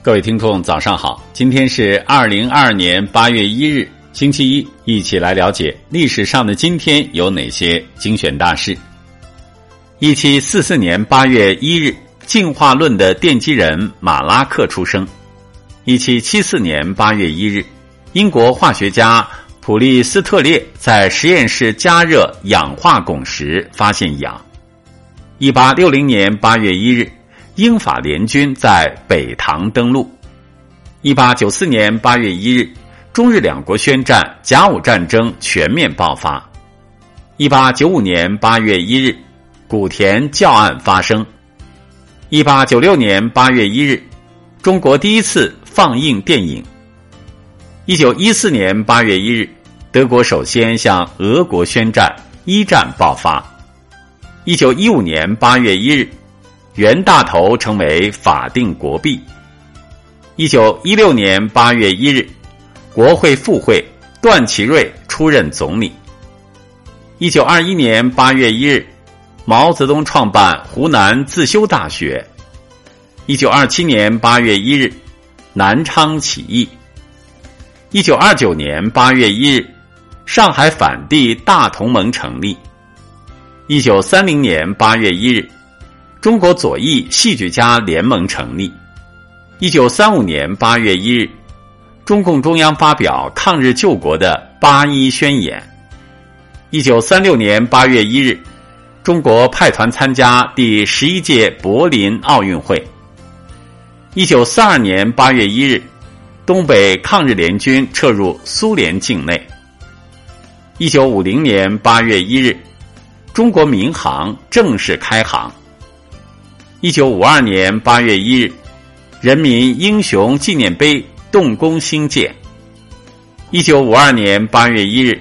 各位听众，早上好！今天是二零二二年八月一日，星期一，一起来了解历史上的今天有哪些精选大事。一七四四年八月一日，进化论的奠基人马拉克出生。一七七四年八月一日，英国化学家普利斯特列在实验室加热氧化汞时发现氧。一八六零年八月一日。英法联军在北塘登陆。一八九四年八月一日，中日两国宣战，甲午战争全面爆发。一八九五年八月一日，古田教案发生。一八九六年八月一日，中国第一次放映电影。一九一四年八月一日，德国首先向俄国宣战，一战爆发。一九一五年八月一日。袁大头成为法定国币。一九一六年八月一日，国会复会，段祺瑞出任总理。一九二一年八月一日，毛泽东创办湖南自修大学。一九二七年八月一日，南昌起义。一九二九年八月一日，上海反帝大同盟成立。一九三零年八月一日。中国左翼戏剧家联盟成立。一九三五年八月一日，中共中央发表抗日救国的八一宣言。一九三六年八月一日，中国派团参加第十一届柏林奥运会。一九四二年八月一日，东北抗日联军撤入苏联境内。一九五零年八月一日，中国民航正式开航。一九五二年八月一日，人民英雄纪念碑动工兴建。一九五二年八月一日，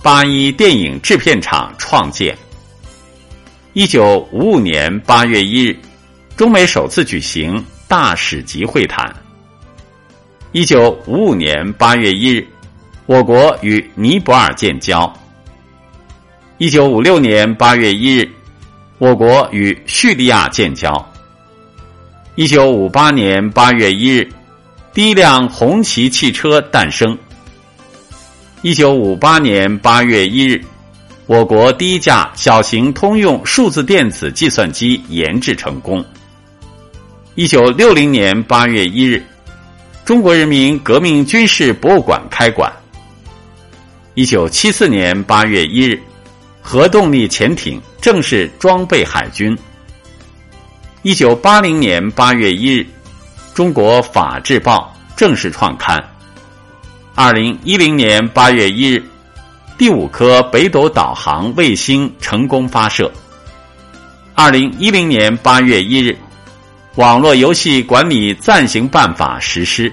八一电影制片厂创建。一九五五年八月一日，中美首次举行大使级会谈。一九五五年八月一日，我国与尼泊尔建交。一九五六年八月一日。我国与叙利亚建交。一九五八年八月一日，第一辆红旗汽车诞生。一九五八年八月一日，我国第一架小型通用数字电子计算机研制成功。一九六零年八月一日，中国人民革命军事博物馆开馆。一九七四年八月一日。核动力潜艇正式装备海军。一九八零年八月一日，中国法制报正式创刊。二零一零年八月一日，第五颗北斗导航卫星成功发射。二零一零年八月一日，网络游戏管理暂行办法实施。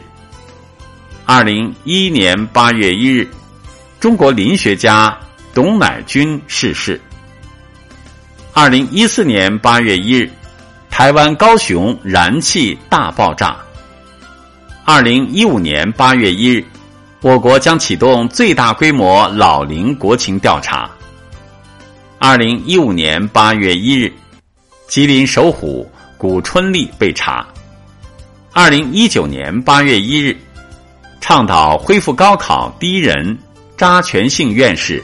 二零一一年八月一日，中国林学家。董乃军逝世。二零一四年八月一日，台湾高雄燃气大爆炸。二零一五年八月一日，我国将启动最大规模老龄国情调查。二零一五年八月一日，吉林首虎古春丽被查。二零一九年八月一日，倡导恢复高考第一人。扎全兴院士